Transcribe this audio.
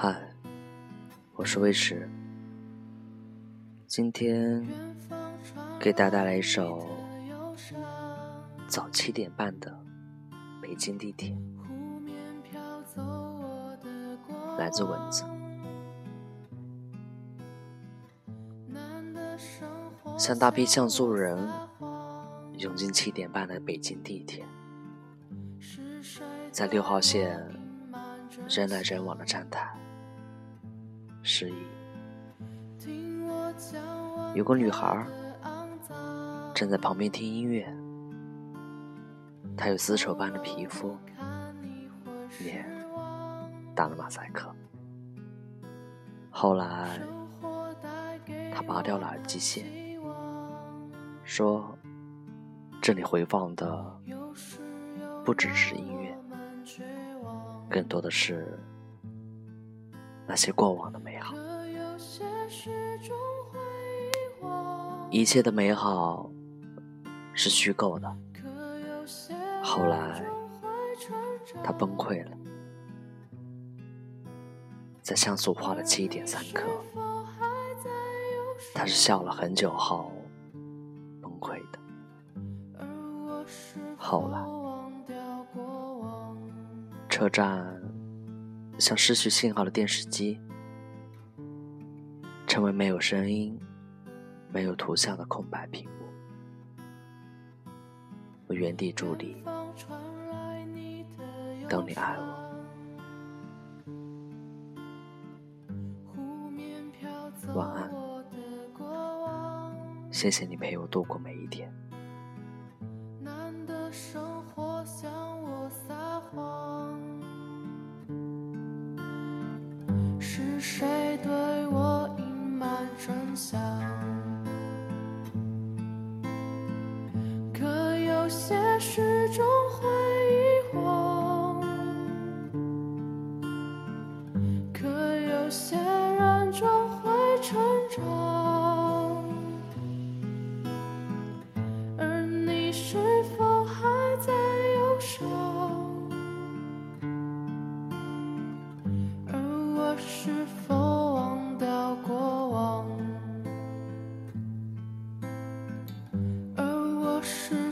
嗨，我是魏迟，今天给大家带来一首早七点半的北京地铁，来自蚊子。像大批像素人涌进七点半的北京地铁，在六号线人来人往的站台。失忆。有个女孩站在旁边听音乐，她有丝绸般的皮肤，脸打了马赛克。后来，她拔掉了耳机线，说：“这里回放的不只是音乐，更多的是……”那些过往的美好，一切的美好是虚构的。后来，他崩溃了，在像素画的七点三刻，他是笑了很久后崩溃的。后来，车站。像失去信号的电视机，成为没有声音、没有图像的空白屏幕。我原地伫立，等你爱我。晚安，谢谢你陪我度过每一天。是谁对我隐瞒真相？可有些事终会遗忘可有些人终会成长。我是